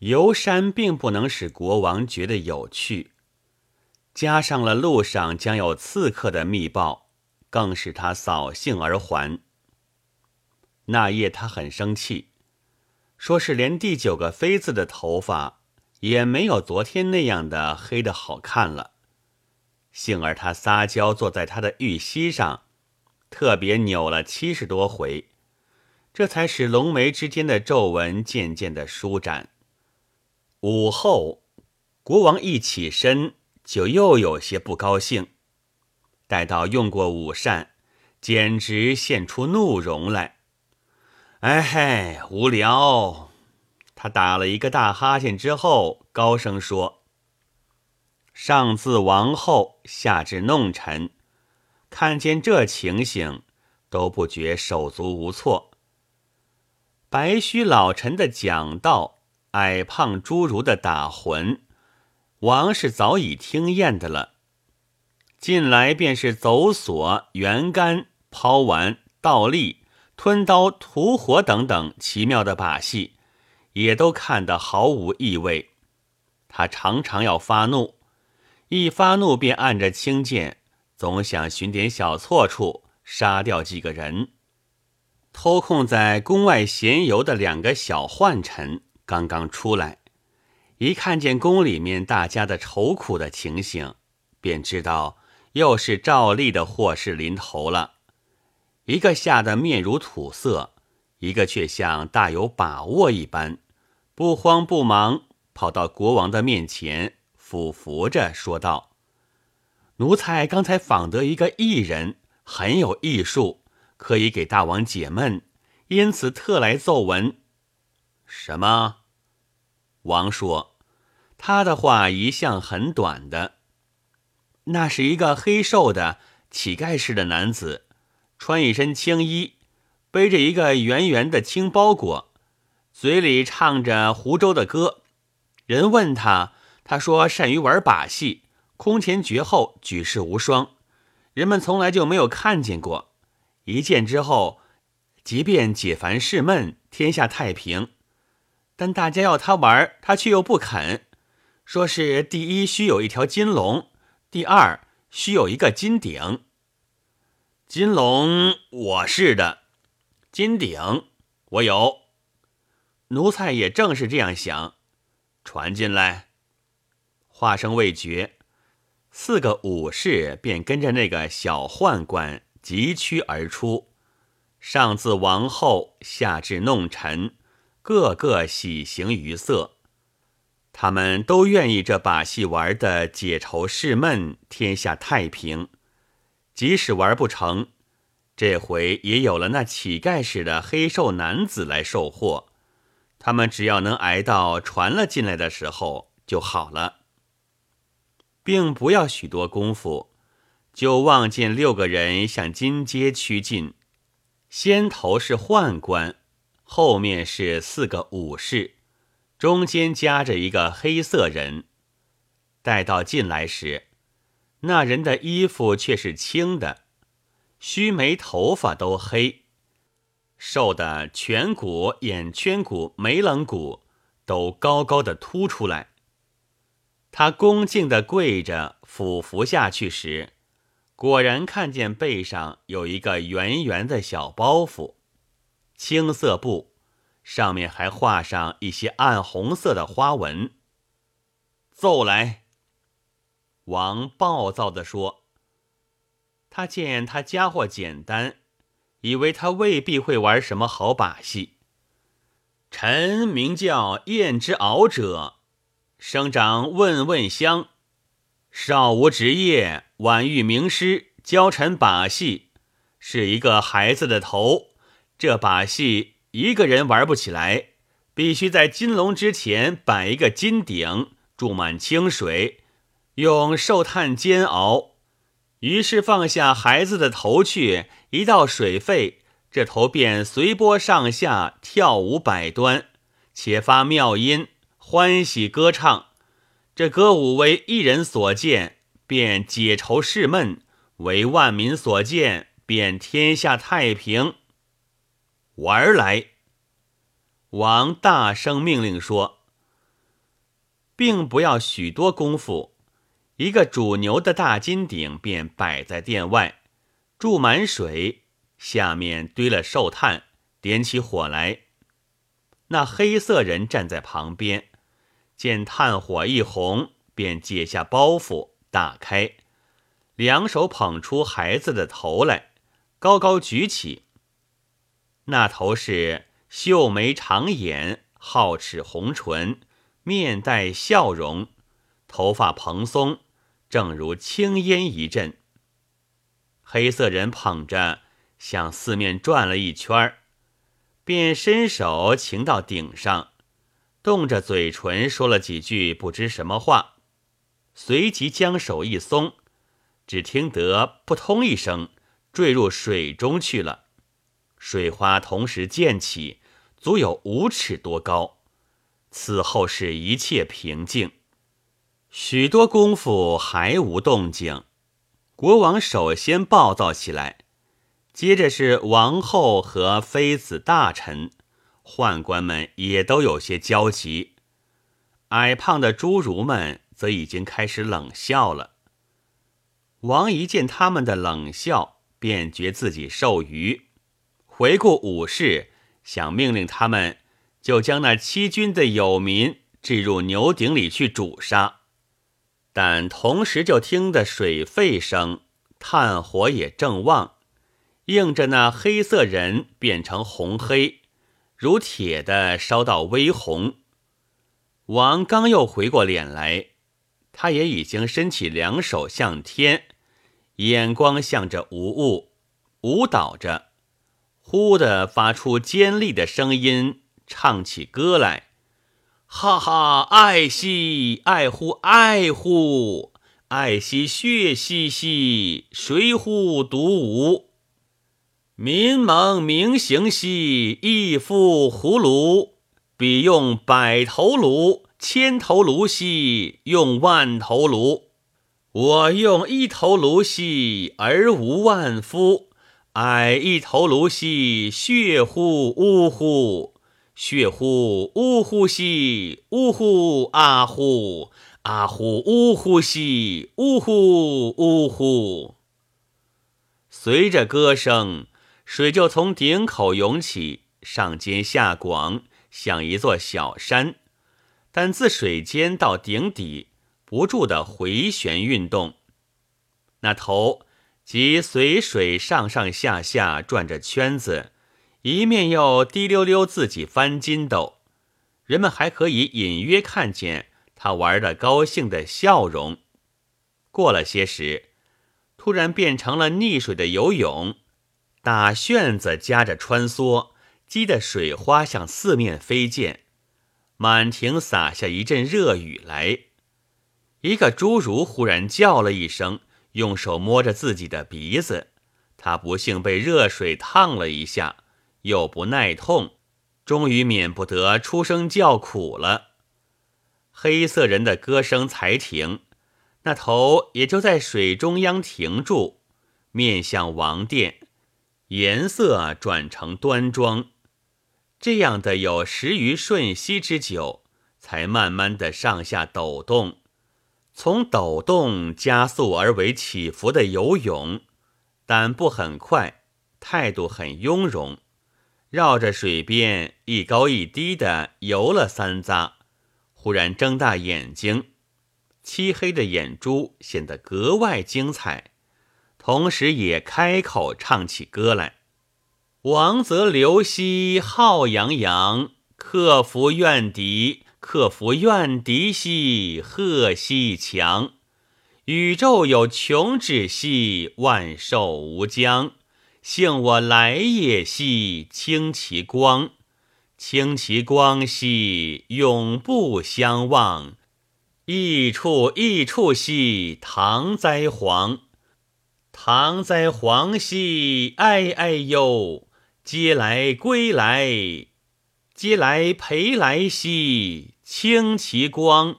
游山并不能使国王觉得有趣，加上了路上将有刺客的密报，更使他扫兴而还。那夜他很生气，说是连第九个妃子的头发也没有昨天那样的黑的好看了。幸而他撒娇坐在他的玉膝上，特别扭了七十多回，这才使龙眉之间的皱纹渐渐的舒展。午后，国王一起身，就又有些不高兴。待到用过午膳，简直现出怒容来。哎嘿，无聊！他打了一个大哈欠之后，高声说。上自王后，下至弄臣，看见这情形，都不觉手足无措。白须老臣的讲道，矮胖侏儒的打魂，王是早已听厌的了。近来便是走索、圆杆、抛丸、倒立、吞刀、吐火等等奇妙的把戏，也都看得毫无意味。他常常要发怒。一发怒便按着轻剑，总想寻点小错处，杀掉几个人。偷空在宫外闲游的两个小宦臣刚刚出来，一看见宫里面大家的愁苦的情形，便知道又是照例的祸事临头了。一个吓得面如土色，一个却像大有把握一般，不慌不忙跑到国王的面前。俯伏着说道：“奴才刚才访得一个艺人，很有艺术，可以给大王解闷，因此特来奏闻。”什么？王说：“他的话一向很短的。那是一个黑瘦的乞丐似的男子，穿一身青衣，背着一个圆圆的青包裹，嘴里唱着湖州的歌。人问他。”他说：“善于玩把戏，空前绝后，举世无双，人们从来就没有看见过。一见之后，即便解烦释闷，天下太平。但大家要他玩，他却又不肯。说是第一须有一条金龙，第二须有一个金鼎。金龙我是的，金鼎我有。奴才也正是这样想，传进来。”话声未绝，四个武士便跟着那个小宦官疾趋而出，上自王后，下至弄臣，个个喜形于色。他们都愿意这把戏玩的解愁释闷，天下太平。即使玩不成，这回也有了那乞丐似的黑瘦男子来受祸。他们只要能挨到传了进来的时候就好了。并不要许多功夫，就望见六个人向金街趋近。先头是宦官，后面是四个武士，中间夹着一个黑色人。待到进来时，那人的衣服却是青的，须眉头发都黑，瘦的颧骨、眼圈骨、眉棱骨都高高的凸出来。他恭敬的跪着俯伏下去时，果然看见背上有一个圆圆的小包袱，青色布，上面还画上一些暗红色的花纹。奏来！王暴躁地说：“他见他家伙简单，以为他未必会玩什么好把戏。臣名叫燕之敖者。”生长问问乡，少无职业，晚遇名师教臣把戏，是一个孩子的头。这把戏一个人玩不起来，必须在金龙之前摆一个金鼎，注满清水，用寿炭煎熬。于是放下孩子的头去，一道水沸，这头便随波上下，跳舞百端，且发妙音。欢喜歌唱，这歌舞为一人所见，便解愁释闷；为万民所见，便天下太平。玩来！王大声命令说：“并不要许多功夫，一个煮牛的大金鼎便摆在殿外，注满水，下面堆了寿炭，点起火来。那黑色人站在旁边，见炭火一红，便解下包袱，打开，两手捧出孩子的头来，高高举起。那头是秀眉长眼，皓齿红唇，面带笑容，头发蓬松，正如青烟一阵。黑色人捧着，向四面转了一圈。便伸手擎到顶上，动着嘴唇说了几句不知什么话，随即将手一松，只听得扑通一声，坠入水中去了。水花同时溅起，足有五尺多高。此后是一切平静，许多功夫还无动静。国王首先暴躁起来。接着是王后和妃子大臣，宦官们也都有些焦急。矮胖的侏儒们则已经开始冷笑了。王一见他们的冷笑，便觉自己受愚，回顾武士，想命令他们就将那欺君的有民置入牛鼎里去煮杀。但同时就听得水沸声，炭火也正旺。映着那黑色人变成红黑，如铁的烧到微红。王刚又回过脸来，他也已经伸起两手向天，眼光向着无物，舞蹈着，忽的发出尖利的声音，唱起歌来：哈哈，爱惜，爱护，爱护，爱惜血兮兮，谁乎独舞？民蒙明行兮，亦复葫芦。彼用百头颅，千头颅兮，用万头颅。我用一头颅兮，而无万夫。矮一头颅兮，血乎呜呼，血乎呜呼兮，呜呼啊呼，啊呼呜呼兮，呜呼呜呼。随着歌声。水就从顶口涌起，上尖下广，像一座小山。但自水尖到顶底，不住的回旋运动。那头即随水上上下下转着圈子，一面又滴溜溜自己翻筋斗。人们还可以隐约看见他玩的高兴的笑容。过了些时，突然变成了溺水的游泳。打旋子夹着穿梭，激得水花向四面飞溅，满庭洒下一阵热雨来。一个侏儒忽然叫了一声，用手摸着自己的鼻子，他不幸被热水烫了一下，又不耐痛，终于免不得出声叫苦了。黑色人的歌声才停，那头也就在水中央停住，面向王殿。颜色转成端庄，这样的有十余瞬息之久，才慢慢的上下抖动，从抖动加速而为起伏的游泳，但不很快，态度很雍容，绕着水边一高一低的游了三匝，忽然睁大眼睛，漆黑的眼珠显得格外精彩。同时也开口唱起歌来：“王泽流兮浩洋洋，克服怨敌，克服怨敌兮贺兮强。宇宙有穷止兮，万寿无疆。幸我来也兮，清其光，清其光兮，永不相忘。异处异处兮，唐哉皇。”唐哉皇兮，哎哎呦！嗟来归来，嗟来陪来兮，清其光。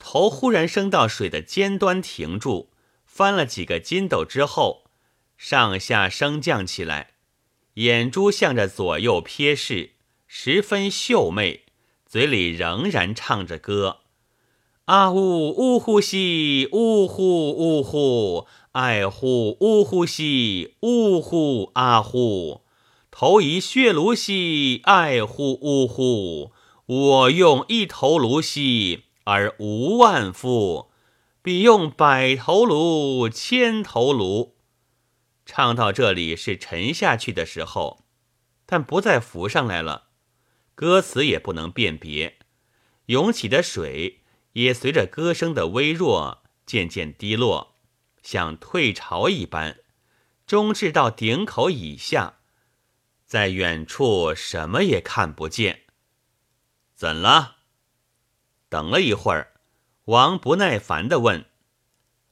头忽然升到水的尖端停住，翻了几个筋斗之后，上下升降起来，眼珠向着左右瞥视，十分秀媚，嘴里仍然唱着歌：“啊呜呜呼兮，呜呼呜呼，爱呼呜呼兮，呜呼啊呼，头一血炉兮，爱呼呜呼，我用一头颅兮而无万夫，比用百头颅，千头颅。”唱到这里是沉下去的时候，但不再浮上来了。歌词也不能辨别，涌起的水也随着歌声的微弱渐渐低落，像退潮一般，终至到顶口以下，在远处什么也看不见。怎了？等了一会儿，王不耐烦地问：“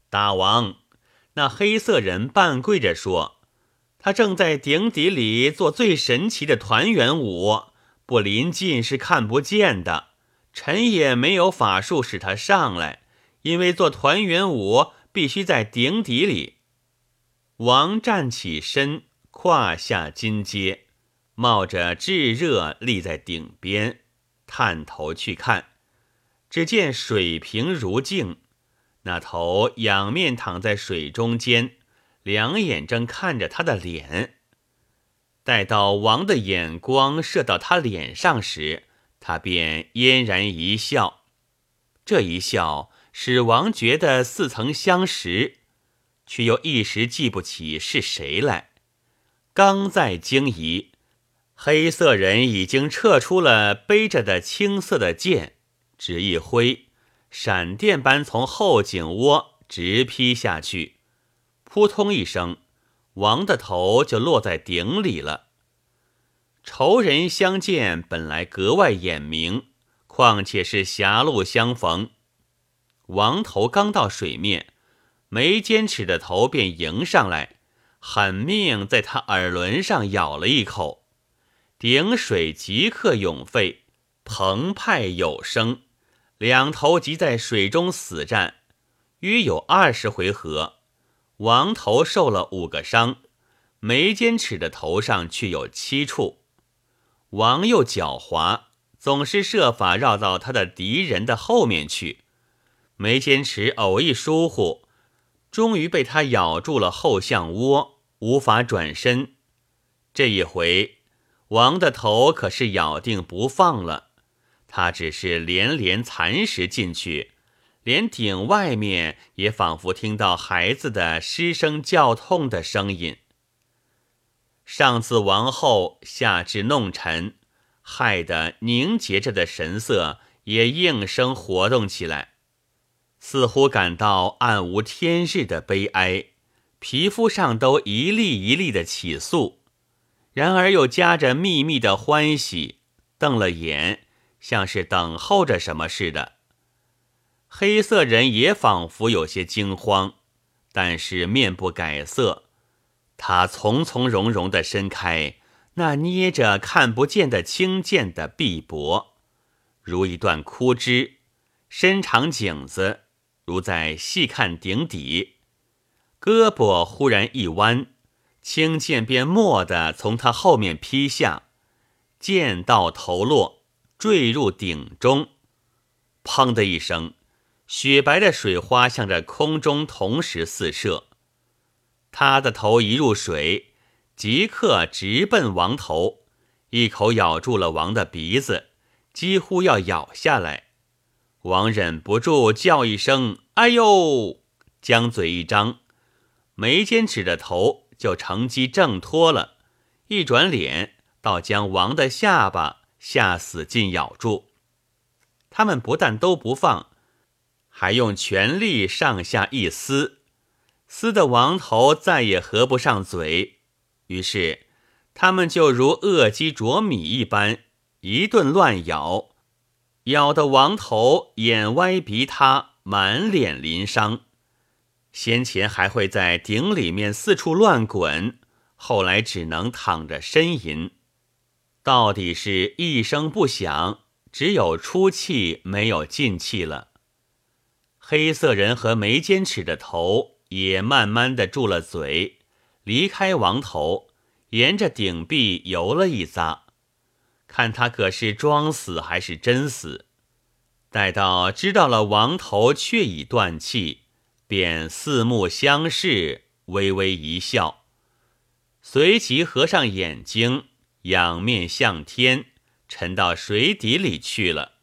大王。”那黑色人半跪着说：“他正在顶底里做最神奇的团圆舞，不临近是看不见的。臣也没有法术使他上来，因为做团圆舞必须在顶底里。”王站起身，胯下金阶，冒着炙热立在顶边，探头去看，只见水平如镜。那头仰面躺在水中间，两眼正看着他的脸。待到王的眼光射到他脸上时，他便嫣然一笑。这一笑使王觉得似曾相识，却又一时记不起是谁来。刚在惊疑，黑色人已经撤出了背着的青色的剑，只一挥。闪电般从后颈窝直劈下去，扑通一声，王的头就落在顶里了。仇人相见本来格外眼明，况且是狭路相逢。王头刚到水面，没坚持的头便迎上来，狠命在他耳轮上咬了一口，鼎水即刻涌沸，澎湃有声。两头即在水中死战，约有二十回合，王头受了五个伤，眉间齿的头上却有七处。王又狡猾，总是设法绕到他的敌人的后面去。眉间齿偶一疏忽，终于被他咬住了后项窝，无法转身。这一回，王的头可是咬定不放了。他只是连连蚕食进去，连顶外面也仿佛听到孩子的失声叫痛的声音。上次王后下至弄臣，害得凝结着的神色也应声活动起来，似乎感到暗无天日的悲哀，皮肤上都一粒一粒的起粟，然而又夹着秘密的欢喜，瞪了眼。像是等候着什么似的，黑色人也仿佛有些惊慌，但是面不改色。他从从容容地伸开那捏着看不见的青剑的臂膊，如一段枯枝；伸长颈子，如在细看顶底。胳膊忽然一弯，青剑便蓦地从他后面劈下，剑到头落。坠入鼎中，砰的一声，雪白的水花向着空中同时四射。他的头一入水，即刻直奔王头，一口咬住了王的鼻子，几乎要咬下来。王忍不住叫一声“哎呦”，将嘴一张，眉间指着头就乘机挣脱了，一转脸，倒将王的下巴。下死劲咬住，他们不但都不放，还用全力上下一撕，撕的王头再也合不上嘴。于是他们就如饿鸡啄米一般，一顿乱咬，咬得王头眼歪鼻塌，满脸鳞伤。先前还会在鼎里面四处乱滚，后来只能躺着呻吟。到底是一声不响，只有出气没有进气了。黑色人和眉间齿的头也慢慢的住了嘴，离开王头，沿着顶壁游了一匝，看他可是装死还是真死。待到知道了王头确已断气，便四目相视，微微一笑，随即合上眼睛，仰面向天，沉到水底里去了。